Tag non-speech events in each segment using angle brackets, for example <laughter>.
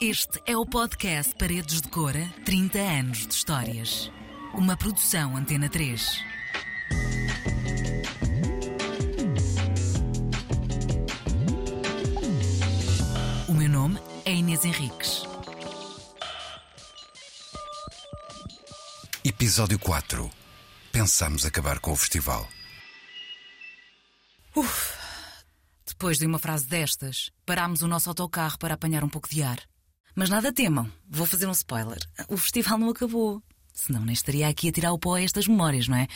Este é o podcast Paredes de Cora 30 anos de histórias. Uma produção Antena 3. O meu nome é Inês Henriques. Episódio 4. Pensamos acabar com o festival. Uf. Depois de uma frase destas, parámos o nosso autocarro para apanhar um pouco de ar. Mas nada temam, vou fazer um spoiler. O festival não acabou. Senão nem estaria aqui a tirar o pó a estas memórias, não é?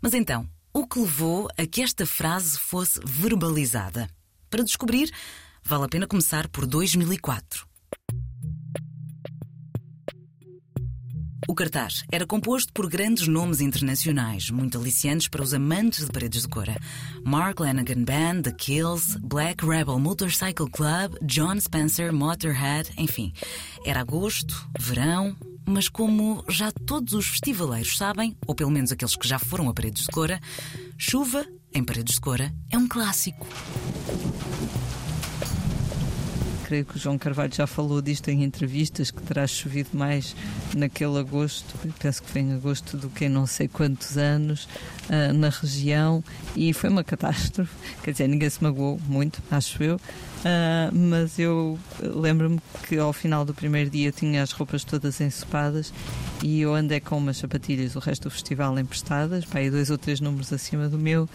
Mas então, o que levou a que esta frase fosse verbalizada? Para descobrir, vale a pena começar por 2004. O cartaz era composto por grandes nomes internacionais, muito aliciantes para os amantes de paredes de cora. Mark Lanigan Band, The Kills, Black Rebel Motorcycle Club, John Spencer, Motorhead, enfim. Era agosto, verão, mas como já todos os festivaleiros sabem, ou pelo menos aqueles que já foram a paredes de cora, chuva em paredes de cora é um clássico creio que o João Carvalho já falou disto em entrevistas, que terá chovido mais naquele agosto, penso que foi em agosto do que em não sei quantos anos, uh, na região, e foi uma catástrofe. Quer dizer, ninguém se magoou muito, acho eu, Uh, mas eu lembro-me que ao final do primeiro dia tinha as roupas todas ensopadas e eu andei com umas sapatilhas o resto do festival emprestadas, pá, dois ou três números acima do meu,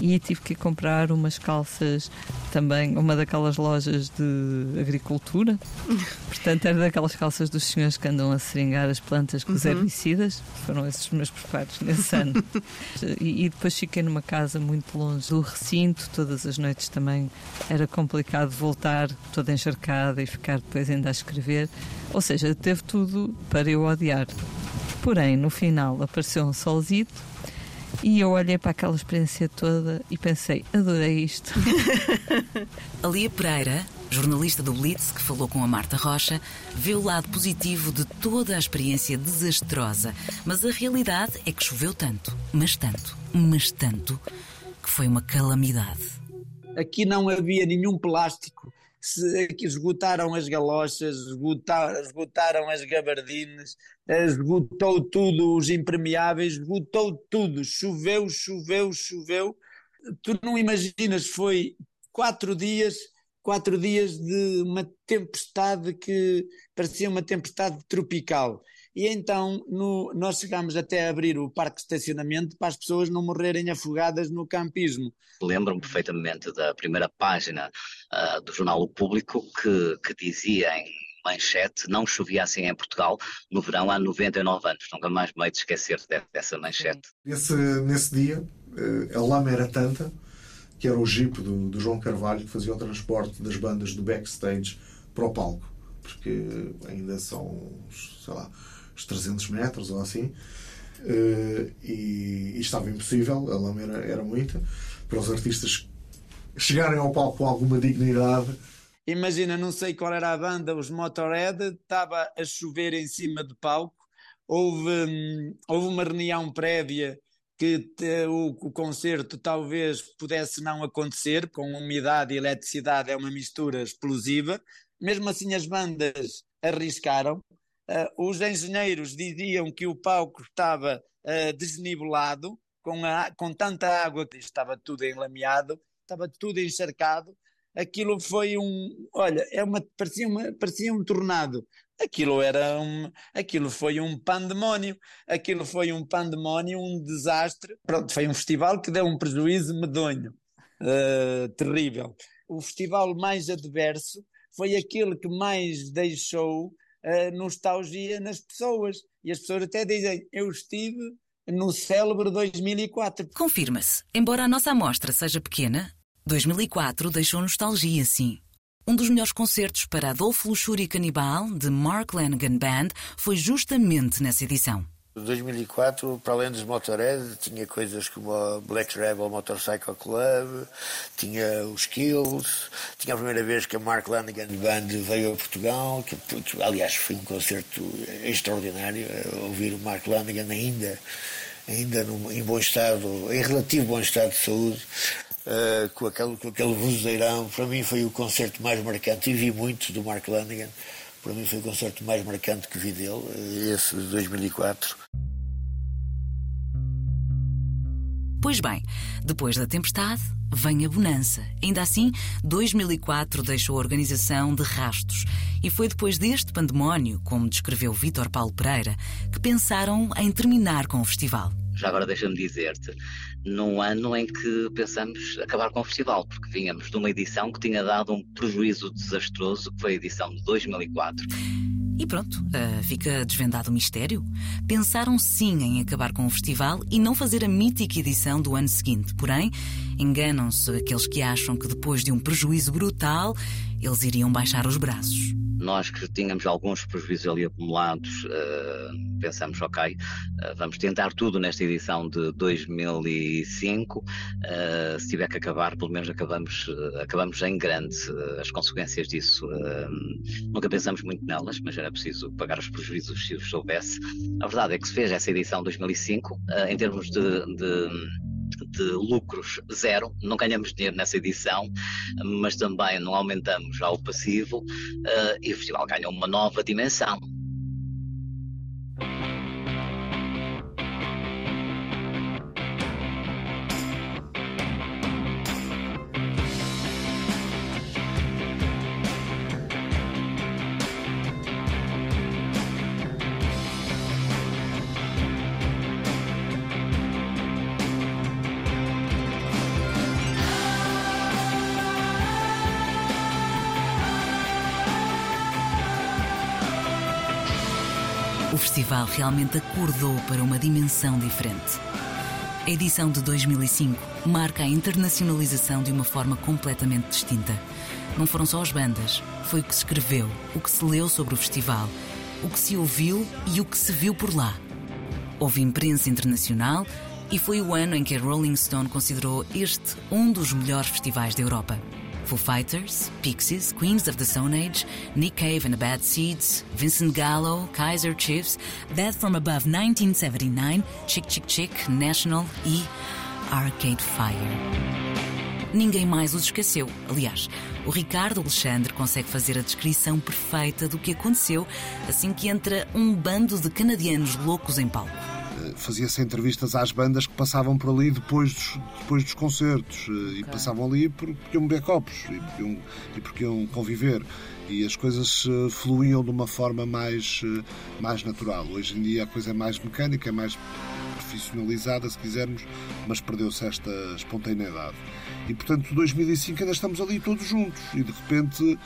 e tive que comprar umas calças também, uma daquelas lojas de agricultura, <laughs> portanto era daquelas calças dos senhores que andam a seringar as plantas com os uhum. herbicidas, foram esses os meus preparos nesse ano. <laughs> e, e depois fiquei numa casa muito longe do recinto, todas as noites também era complicado de voltar toda encharcada e ficar depois ainda a escrever. Ou seja, teve tudo para eu odiar. Porém, no final apareceu um solzito e eu olhei para aquela experiência toda e pensei, adorei isto. <laughs> a Lia Pereira, jornalista do Blitz que falou com a Marta Rocha, vê o lado positivo de toda a experiência desastrosa. Mas a realidade é que choveu tanto, mas tanto, mas tanto, que foi uma calamidade. Aqui não havia nenhum plástico. Se, esgotaram as galochas, esgotaram, esgotaram as gabardines, esgotou tudo, os impermeáveis, esgotou tudo. Choveu, choveu, choveu. Tu não imaginas, foi quatro dias, quatro dias de uma tempestade que parecia uma tempestade tropical. E então no, nós chegámos até a abrir o parque de estacionamento para as pessoas não morrerem afogadas no campismo. Lembro-me perfeitamente da primeira página uh, do jornal O Público que, que dizia em manchete, não chovia assim em Portugal no verão há 99 anos. Nunca mais me hei de esquecer dessa manchete. Esse, nesse dia, eh, a lama era tanta que era o jeep do, do, João Carvalho que fazia o transporte das bandas do backstage para o palco, porque ainda são, sei lá, uns 300 metros ou assim, uh, e, e, estava impossível, a lama era, era muita, para os artistas chegarem ao palco com alguma dignidade. Imagina, não sei qual era a banda, os Motorhead, estava a chover em cima do palco, houve, hum, houve uma reunião prévia que o, o, concerto talvez pudesse não acontecer, com umidade e eletricidade é uma mistura explosiva. Mesmo assim, as bandas arriscaram, os engenheiros diziam que o palco estava uh, desnivelado, com, a, com tanta água que estava tudo enlameado, estava tudo encharcado. Aquilo foi um, olha, é uma, parecia, uma, parecia um tornado. Aquilo era um, aquilo foi um pandemónio, aquilo foi um pandemónio, um desastre. Pronto, foi um festival que deu um prejuízo medonho, uh, terrível. O festival mais adverso foi aquele que mais deixou uh, nostalgia nas pessoas. E as pessoas até dizem: Eu estive no célebre 2004. Confirma-se. Embora a nossa amostra seja pequena, 2004 deixou nostalgia, sim. Um dos melhores concertos para Adolfo Luxúria Canibal, de Mark Lanigan Band, foi justamente nessa edição. 2004, para além dos Motorhead, tinha coisas como a Black Rebel Motorcycle Club, tinha os Kills, tinha a primeira vez que a Mark Lanigan Band veio a Portugal, que, aliás foi um concerto extraordinário, ouvir o Mark Lanigan ainda, ainda num, em bom estado, em relativo bom estado de saúde, uh, com, aquele, com aquele vozeirão, para mim foi o concerto mais marcante e vi muito do Mark Lanigan Para mim foi o concerto mais marcante que vi dele, esse de 2004. Pois bem, depois da tempestade, vem a bonança. Ainda assim, 2004 deixou a organização de rastos. E foi depois deste pandemónio, como descreveu Vítor Paulo Pereira, que pensaram em terminar com o festival. Já agora deixa-me dizer-te, num ano em que pensamos acabar com o festival, porque vínhamos de uma edição que tinha dado um prejuízo desastroso, que foi a edição de 2004. E pronto, uh, fica desvendado o mistério. Pensaram sim em acabar com o festival e não fazer a mítica edição do ano seguinte. Porém, enganam-se aqueles que acham que depois de um prejuízo brutal, eles iriam baixar os braços. Nós que tínhamos alguns prejuízos ali acumulados, uh, pensamos, ok, uh, vamos tentar tudo nesta edição de 2005. Uh, se tiver que acabar, pelo menos acabamos, acabamos em grande. as consequências disso nunca pensamos muito nelas, mas era preciso pagar os prejuízos se os soubesse. A verdade é que se fez essa edição 2005, em termos de, de de lucros zero, não ganhamos dinheiro nessa edição, mas também não aumentamos já o passivo uh, e o festival ganhou uma nova dimensão. Festival realmente acordou para uma dimensão diferente. A edição de 2005 marca a internacionalização de uma forma completamente distinta. Não foram só as bandas, foi o que se escreveu, o que se leu sobre o festival, o que se ouviu e o que se viu por lá. Houve imprensa internacional e foi o ano em que a Rolling Stone considerou este um dos melhores festivais da Europa. Foo Fighters, Pixies, Queens of the Stone Age, Nick Cave and the Bad Seeds, Vincent Gallo, Kaiser Chiefs, Dead from Above 1979, Chick Chick Chick, National e Arcade Fire. Ninguém mais os esqueceu. Aliás, o Ricardo Alexandre consegue fazer a descrição perfeita do que aconteceu assim que entra um bando de canadianos loucos em palco fazia-se entrevistas às bandas que passavam por ali depois dos, depois dos concertos eh, okay. e passavam ali porque iam beber copos e porque iam, e porque iam conviver e as coisas eh, fluíam de uma forma mais, eh, mais natural. Hoje em dia a coisa é mais mecânica, é mais profissionalizada, se quisermos, mas perdeu-se esta espontaneidade. E portanto, 2005 ainda estamos ali todos juntos e de repente,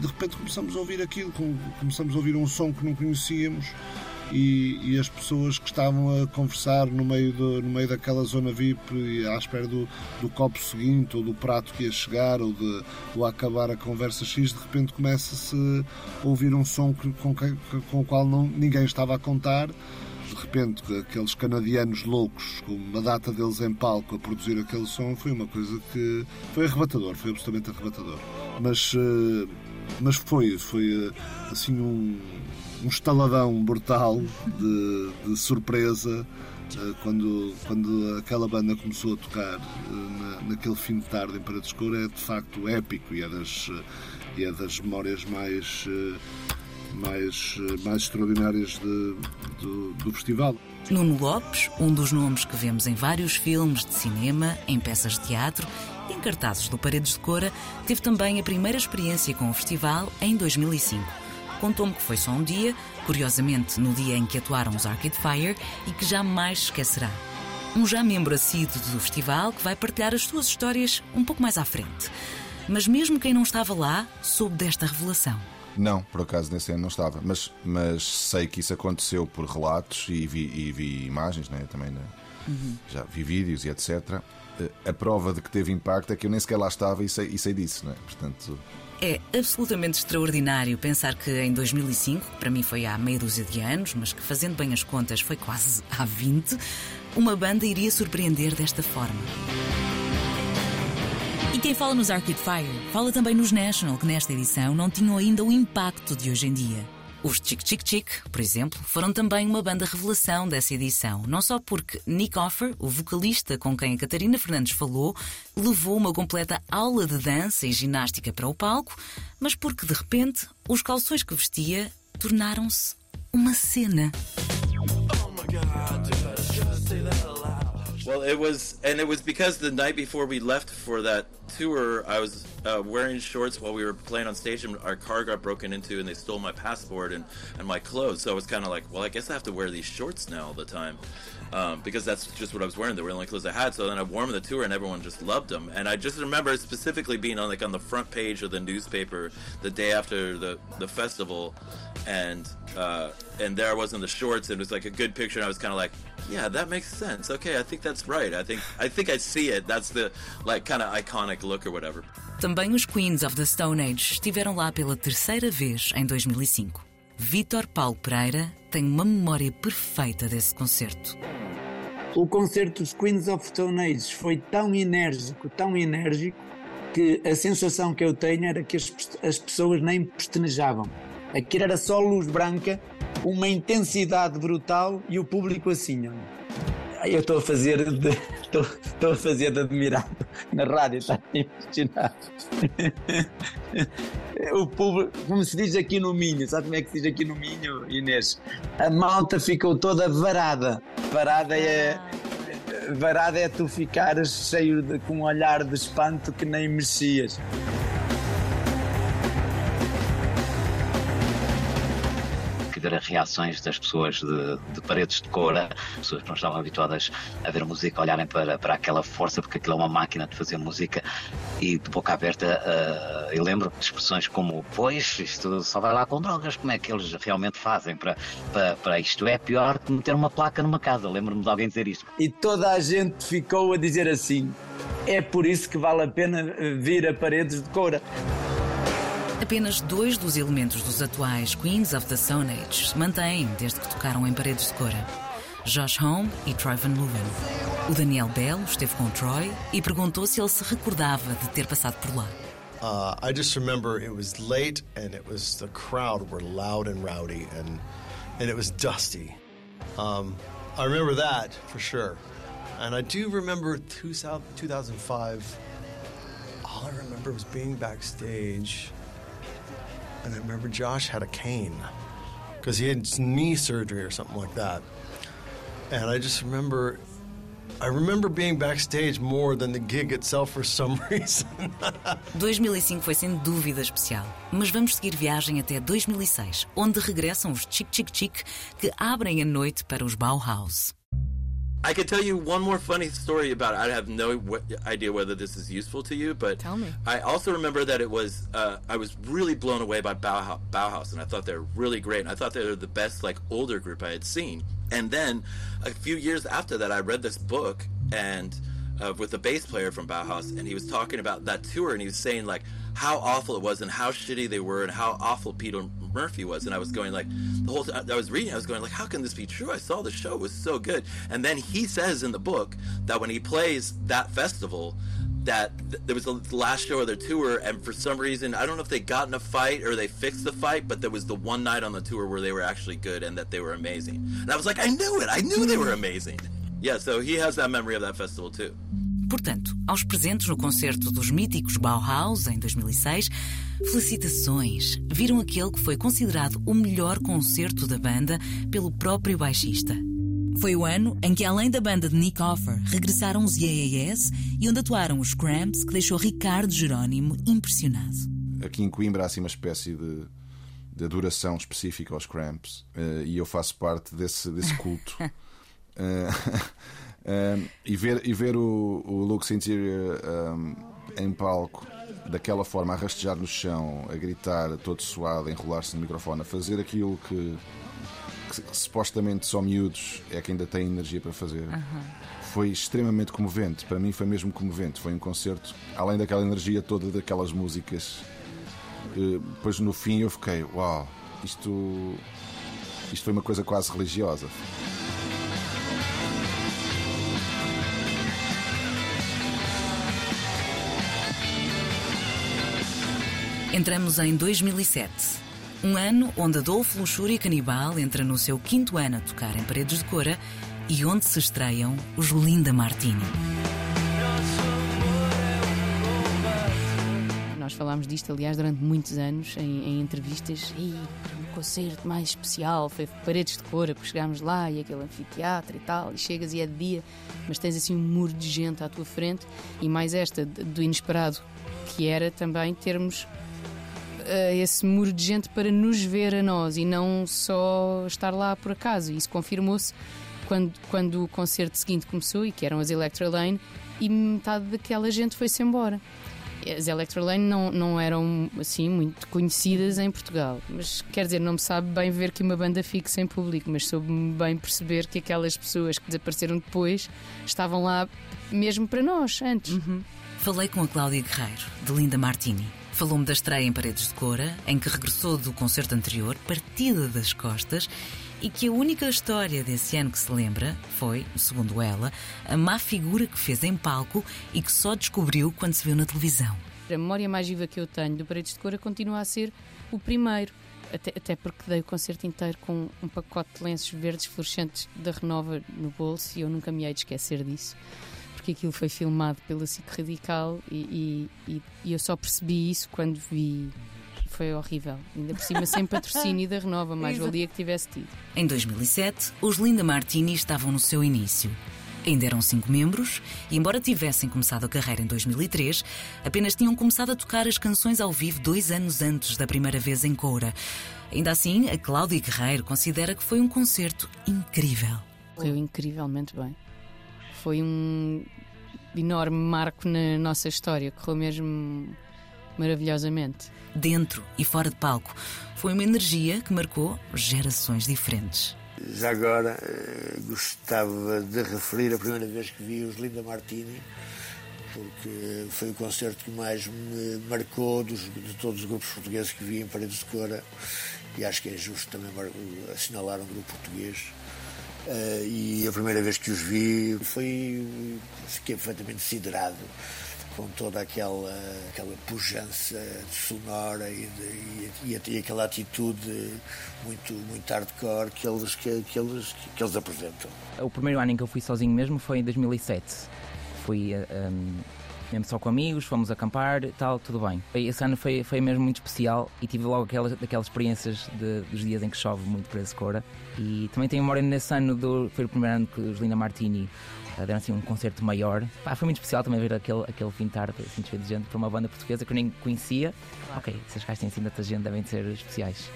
de repente começamos a ouvir aquilo, começamos a ouvir um som que não conhecíamos e, e, as pessoas que estavam a conversar no meio, do, no meio daquela zona VIP à espera do, do copo seguinte ou do prato que ia chegar ou, de, ou acabar a conversa X, de repente começa-se a ouvir um som que, com, com o qual não, ninguém estava a contar. De repente aqueles canadianos loucos com uma data deles em palco a produzir aquele som foi uma coisa que foi arrebatador, foi absolutamente arrebatador. Mas, eh, mas foi, foi eh, assim um um estaladão brutal de, de surpresa eh, quando, quando aquela banda começou a tocar eh, na, naquele fim de tarde em Paredes Cor é de facto épico e é das, eh, e é das memórias mais, mais, mais extraordinárias de, do, do festival. Nuno Lopes, um dos nomes que vemos em vários filmes de cinema, em peças de teatro e em cartazes do Paredes de Cora, teve também a primeira experiência com o festival em 2005 contou-me que foi só um dia, curiosamente no dia em que atuaram os Arcade Fire, e que jamais esquecerá. Um já membro assíduo do festival que vai partilhar as suas histórias um pouco mais à frente. Mas mesmo quem não estava lá soube desta revelação. Não, por acaso nesse ano não estava, mas, mas sei que isso aconteceu por relatos e vi, e vi imagens, né? também né? Uhum. já vi vídeos e etc. Eh, a prova de que teve impacto é que eu nem sequer lá estava e sei, e sei disso, né? portanto é absolutamente extraordinário pensar que em 2005, para mim foi há meia dúzia de anos, mas que fazendo bem as contas foi quase <laughs> há 20, uma banda iria surpreender desta forma. E quem fala nos Arcade Fire, fala também nos National, que nesta edição não tinham ainda o impacto de hoje em dia. Os Chick Chick Chick, por exemplo, foram também uma banda revelação dessa edição. Não só porque Nick Offer, o vocalista com quem a Catarina Fernandes falou, levou uma completa aula de dança e ginástica para o palco, mas porque de repente os calções que vestia tornaram-se uma cena. Well, it was, and it was because the night before we left for that tour, I was uh, wearing shorts while we were playing on stage, and our car got broken into, and they stole my passport and, and my clothes. So I was kind of like, well, I guess I have to wear these shorts now all the time, um, because that's just what I was wearing. They were the only clothes I had. So then I wore them the tour, and everyone just loved them. And I just remember specifically being on like on the front page of the newspaper the day after the the festival, and uh, and there I was in the shorts, and it was like a good picture. And I was kind of like, yeah, that makes sense. Okay, I think that's right. I think I think I see it. That's the like kind of iconic look or whatever. Também os Queens of the Stone Age estiveram lá pela terceira vez em 2005. Vítor Paulo Pereira tem uma memória perfeita desse concerto. O concerto dos Queens of Stone Age foi tão enérgico, tão enérgico, que a sensação que eu tenho era que as, as pessoas nem pestanejavam. Aquilo era só luz branca, uma intensidade brutal e o público assim. Eu estou a fazer de, estou, a fazer de admirado na rádio, está impressionado. O público, como se diz aqui no Minho, sabe como é que se diz aqui no Minho, Inês? A malta ficou toda varada. Varada é. Varada é tu ficares cheio de, com um olhar de espanto que nem mexias. Ver as reações das pessoas de, de paredes de cora, pessoas que não estavam habituadas a ver música, olharem para, para aquela força, porque aquilo é uma máquina de fazer música, e de boca aberta, uh, eu lembro de expressões como: Pois, isto só vai lá com drogas, como é que eles realmente fazem para, para, para isto? É pior que meter uma placa numa casa. Lembro-me de alguém dizer isto. E toda a gente ficou a dizer assim: É por isso que vale a pena vir a paredes de cora. Apenas dois dos elementos dos atuais Queens of the Stone Age mantêm desde que tocaram em paredes de cora. Josh Home e Troy Van Leeuwen. O Daniel Bell esteve com Troy e perguntou se ele se recordava de ter passado por lá. Uh, I just remember it was late and it was the crowd were loud and rowdy and and it was dusty. Um, I remember that for sure, and I do remember 2005. All I remember was being backstage. And I remember Josh had a cane because he had knee surgery or something like that. And I just remember, I remember being backstage more than the gig itself for some <laughs> reason. 2005 foi sem dúvida especial, mas vamos seguir viagem até 2006, onde regressam os Chick Chick Chick que abrem a noite para os Bauhaus. I could tell you one more funny story about it. I have no w- idea whether this is useful to you, but Tell me. I also remember that it was uh, I was really blown away by Bauhaus, Bauhaus, and I thought they were really great. And I thought they were the best like older group I had seen. And then a few years after that, I read this book and uh, with the bass player from Bauhaus, and he was talking about that tour, and he was saying like how awful it was and how shitty they were and how awful Peter Murphy was. And I was going like the whole time I was reading, I was going like, how can this be true? I saw the show it was so good. And then he says in the book that when he plays that festival. That th- there was the last show of their tour, and for some reason, I don't know if they got in a fight or they fixed the fight, but there was the one night on the tour where they were actually good and that they were amazing. And I was like, I knew it, I knew they were amazing. Yeah, so he has that memory of that festival too. Portanto, aos presentes no concerto dos míticos Bauhaus em 2006, felicitações! Viram aquele que foi considerado o melhor concerto da banda pelo próprio baixista. Foi o ano em que, além da banda de Nick Offer, regressaram os Yeah e onde atuaram os Cramps, que deixou Ricardo Jerónimo impressionado. Aqui em Coimbra há assim uma espécie de, de adoração específica aos Cramps eh, e eu faço parte desse, desse culto. <laughs> Eh, Um, e ver, e ver o, o Luke Interior um, em palco daquela forma, a rastejar no chão, a gritar, todo suado, a enrolar-se no microfone, a fazer aquilo que, que, que, supostamente só miúdos é que ainda têm energia para fazer. Foi extremamente comovente. Para mim foi mesmo comovente. Foi um concerto, além daquela energia toda daquelas músicas. Uh, depois no fim eu fiquei, uau, isto, isto foi uma coisa quase religiosa. Entramos em 2007. Um ano onde Adolfo Luxúria Canibal entra no seu quinto ano a tocar em Paredes de Cora e onde se estreiam os Linda Martini. Nós falámos disto, aliás, durante muitos anos em, em entrevistas. E um concerto mais especial foi Paredes de Cora, porque chegámos lá e aquele anfiteatro e tal, e chegas e é de dia, mas tens assim um muro de gente à tua frente. E mais esta do inesperado, que era também termos esse muro de gente para nos ver a nós e não só estar lá por acaso. Isso confirmou-se quando, quando o concerto seguinte começou, e que eram as Electra Lane, e metade daquela gente foi-se embora. As Electra Lane não, não eram assim muito conhecidas em Portugal, mas quer dizer, não me sabe bem ver que uma banda fique sem público, mas soube-me bem perceber que aquelas pessoas que desapareceram depois estavam lá mesmo para nós antes. Uhum. Falei com a Cláudia Guerreiro, de Linda Martini. Falou-me da estreia em Paredes de Cora, em que regressou do concerto anterior, partida das costas, e que a única história desse ano que se lembra foi, segundo ela, a má figura que fez em palco e que só descobriu quando se viu na televisão. A memória mais viva que eu tenho do Paredes de Cora continua a ser o primeiro. Até, até, porque dei o concerto inteiro com um pacote de lenços verdes fluorescentes da Renova no bolso e eu nunca me hei de esquecer disso porque aquilo foi filmado pela SIC Radical e, e, e eu só percebi isso quando vi foi horrível. Ainda por cima sem patrocínio da Renova, mais valia que tivesse tido. Em 2007, os Linda Martini estavam no seu início. Ainda eram cinco membros e, embora tivessem começado a carreira em 2003, apenas tinham começado a tocar as canções ao vivo dois anos antes da primeira vez em Coura. Ainda assim, a Cláudia Guerreiro considera que foi um concerto incrível. Correu incrivelmente bem foi um enorme marco na nossa história, correu mesmo maravilhosamente. Dentro e fora de palco, foi uma energia que marcou gerações diferentes. Já agora eh, gostava de referir a primeira vez que vi os Linda Martini, porque foi o concerto que mais me marcou dos, de todos os grupos portugueses que vi em Paredes de Cora, e acho que é justo também assinalar um grupo português Uh, e a primeira vez que os vi foi fiquei perfeitamente siderado com toda aquela aquela pujança sonora e, de, e, e, aquela atitude muito muito hardcore que eles que, que eles que eles apresentam. O primeiro ano em que eu fui sozinho mesmo foi em 2007. Fui um, ehm, mesmo só com amigos, fomos acampar, tal, tudo bem. Esse ano foi, foi mesmo muito especial e tive logo aquelas, aquelas experiências de, dos dias em que chove muito para esse cora. E também tenho memória nesse ano, do, foi o primeiro ano que os Linda Martini uh, deram assim um concerto maior. Pá, foi muito especial também ver aquele, aquele fim de tarde assim, de gente para uma banda portuguesa que eu nem conhecia. Ok, se as caixas têm assim tanta gente, devem ser especiais.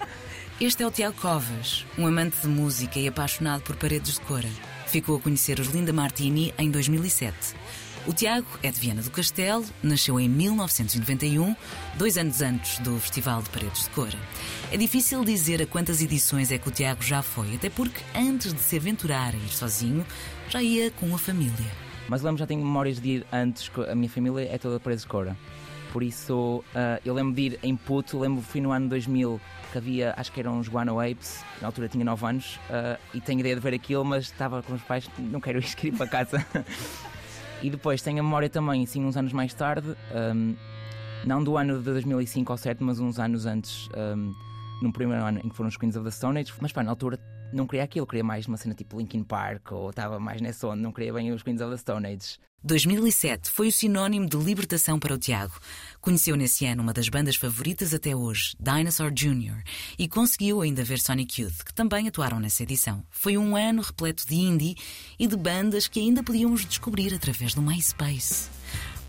<laughs> este é o Tiago Covas, um amante de música e apaixonado por paredes de cora. Ficou a conhecer os Linda Martini em 2007. O Tiago é de Viana do Castelo, nasceu em 1991, dois anos antes do Festival de Paredes de Cora. É difícil dizer a quantas edições é que o Tiago já foi, até porque antes de se aventurar a ir sozinho, já ia com a família. Mas lembro já tenho memórias de ir antes, a minha família é toda Paredes de Cora. Por isso, uh, eu lembro de ir em puto, lembro fui no ano 2000 que havia, acho que eram os Guano Apes, na altura tinha 9 anos, uh, e tenho ideia de ver aquilo, mas estava com os pais, não quero <laughs> quero ir para casa. E depois tenho a memória também, assim, uns anos mais tarde, um, não do ano de 2005 ou 7, mas uns anos antes, um, no primeiro ano em que foram os Queens of the Stone Age. Mas pá, na altura não queria aquilo, queria mais uma cena tipo Linkin Park ou estava mais nessa onda, não queria bem os Queens of the Stone Age. 2007 foi o sinónimo de libertação para o Tiago. Conheceu nesse ano uma das bandas favoritas até hoje, Dinosaur Jr., e conseguiu ainda ver Sonic Youth, que também atuaram nessa edição. Foi um ano repleto de indie e de bandas que ainda podíamos descobrir através do MySpace.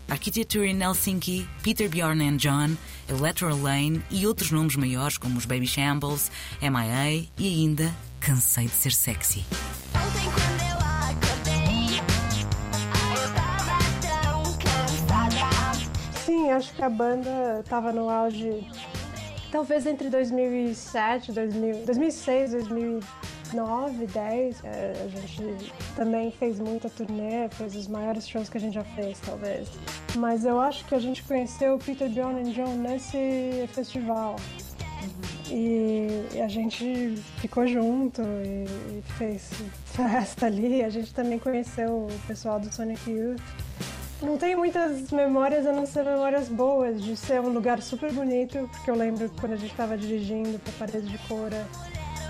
Architecture in Helsinki, Peter Bjorn and John, Electoral Lane e outros nomes maiores como os Baby Shambles, MIA e ainda Cansei de Ser Sexy. Sim, acho que a banda estava no auge talvez entre 2007, 2000, 2006, 2009, 10. a gente também fez muita turnê, fez os maiores shows que a gente já fez, talvez. Mas eu acho que a gente conheceu o Peter Bjorn e John nesse festival. E a gente ficou junto e fez festa ali. A gente também conheceu o pessoal do Sonic Youth. não tenho muitas memórias a não ser memórias boas de ser um lugar super bonito, porque eu lembro quando a gente estava dirigindo para Paredes de Cora.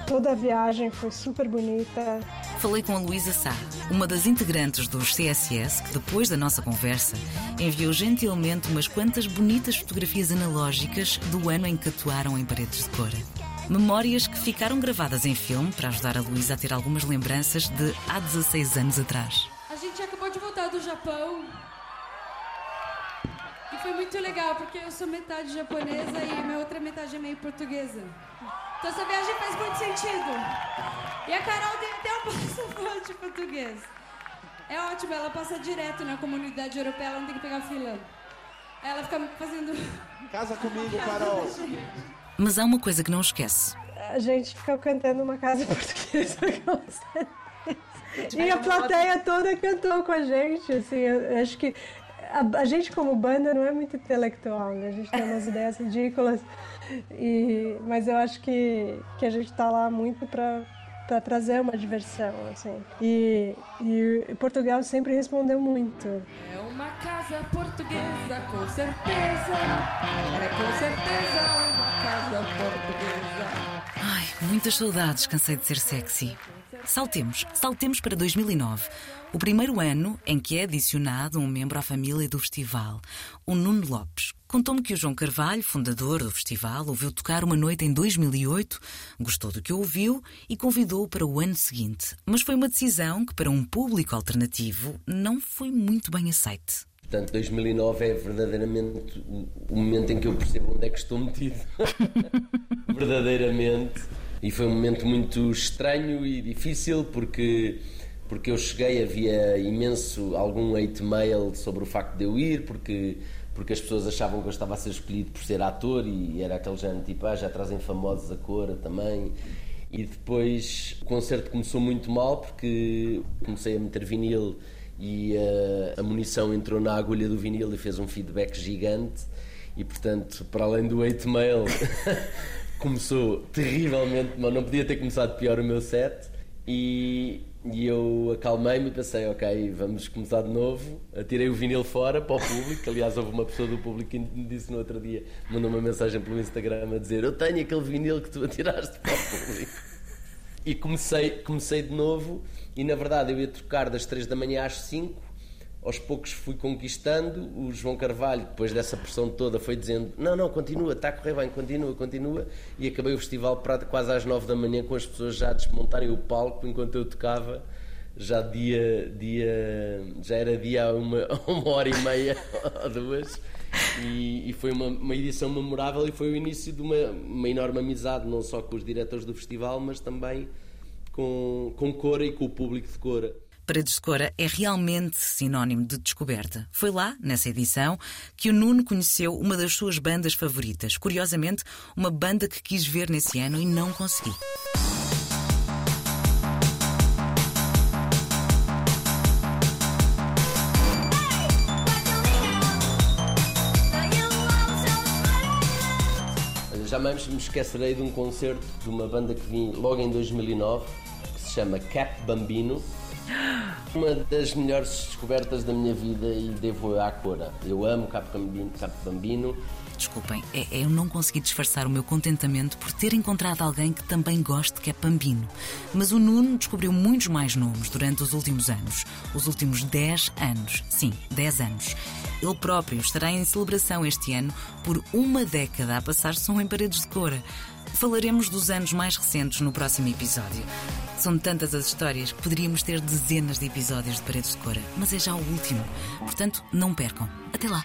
Toda a viagem foi super bonita. Falei com a Luísa Sá, uma das integrantes dos CSS, que depois da nossa conversa enviou gentilmente umas quantas bonitas fotografias analógicas do ano em que atuaram em Paredes de Cora. Memórias que ficaram gravadas em filme para ajudar a Luísa a ter algumas lembranças de há 16 anos atrás. A gente acabou de voltar do Japão. E foi muito legal, porque eu sou metade japonesa e minha outra metade é meio portuguesa. Então essa viagem faz muito sentido. E a Carol tem até um <laughs> passaporte português. É ótimo, ela passa direto na comunidade europeia, ela não tem que pegar fila. Ela fica fazendo. <laughs> Casa comigo, Carol. Mas há uma coisa que não esquece. A gente ficou cantando uma casa <laughs> portuguesa com certeza. E a plateia toda cantou com a gente, assim, acho que a, a, gente como banda não é muito intelectual, né? A gente tem umas ideias ridículas, e, mas eu acho que, que a gente está lá muito para para trazer uma diversão, assim. E, e Portugal sempre respondeu muito. É uma casa portuguesa, com certeza. É com certeza uma casa portuguesa. Ai, muitas saudades, cansei de ser sexy. Saltemos, saltemos para 2009, o primeiro ano em que é adicionado um membro à família do festival, o Nuno Lopes. Contou-me que o João Carvalho, fundador do festival, ouviu tocar uma noite em 2008, gostou do que ouviu e convidou-o para o ano seguinte. Mas foi uma decisão que, para um público alternativo, não foi muito bem aceite. Portanto, 2009 é verdadeiramente o momento em que eu percebo onde é que estou metido. <laughs> verdadeiramente. E foi um momento muito estranho e difícil porque porque eu cheguei havia imenso algum hate mail sobre o facto de eu ir porque porque as pessoas achavam que eu estava a ser escolhido por ser ator e era aquele género tipo ah, já trazem famosos a cor também e depois o concerto começou muito mal porque comecei a meter vinil e a, a munição entrou na agulha do vinil e fez um feedback gigante e portanto para além do hate mail <laughs> começou terrivelmente, mas não podia ter começado pior o meu set. E, e eu acalmei-me e pensei, ok, vamos começar de novo. Atirei o vinil fora para o público. Aliás, houve uma pessoa do público que me disse no outro dia, mandou uma mensagem pelo Instagram a dizer: Eu tenho aquele vinil que tu atiraste para o público. E comecei, comecei de novo. E na verdade eu ia trocar das 3 da manhã às 5 aos poucos fui conquistando. O João Carvalho, depois dessa pressão toda, foi dizendo: Não, não, continua, está a correr bem, continua, continua. E acabei o festival quase às nove da manhã com as pessoas já a desmontarem o palco enquanto eu tocava. Já dia, dia já era dia a uma, <laughs> uma hora e meia ou duas. E, e foi uma, uma, edição memorável e foi o início de uma, uma enorme amizade, não só com os diretores do festival, mas também com, com Cora e com o público de Cora. Paredes de Cora é realmente sinónimo de descoberta. Foi lá, nessa edição, que o Nuno conheceu uma das suas bandas favoritas. Curiosamente, uma banda que quis ver nesse ano e não consegui. Jamais me esquecerei de um concerto de uma banda que vim logo em 2009, que se chama Cap Bambino, uma das melhores descobertas da minha vida e devo à Cora. Eu amo Capo Bambino. Capo Bambino. Desculpem, é, é, eu não consegui disfarçar o meu contentamento por ter encontrado alguém que também goste que é Bambino. Mas o Nuno descobriu muitos mais nomes durante os últimos anos. Os últimos 10 anos. Sim, 10 anos. Ele próprio estará em celebração este ano por uma década a passar som em paredes de cora. Falaremos dos anos mais recentes no próximo episódio. São tantas as histórias que poderíamos ter dezenas de episódios de Paredes de Cora, mas é já o último. Portanto, não percam. Até lá!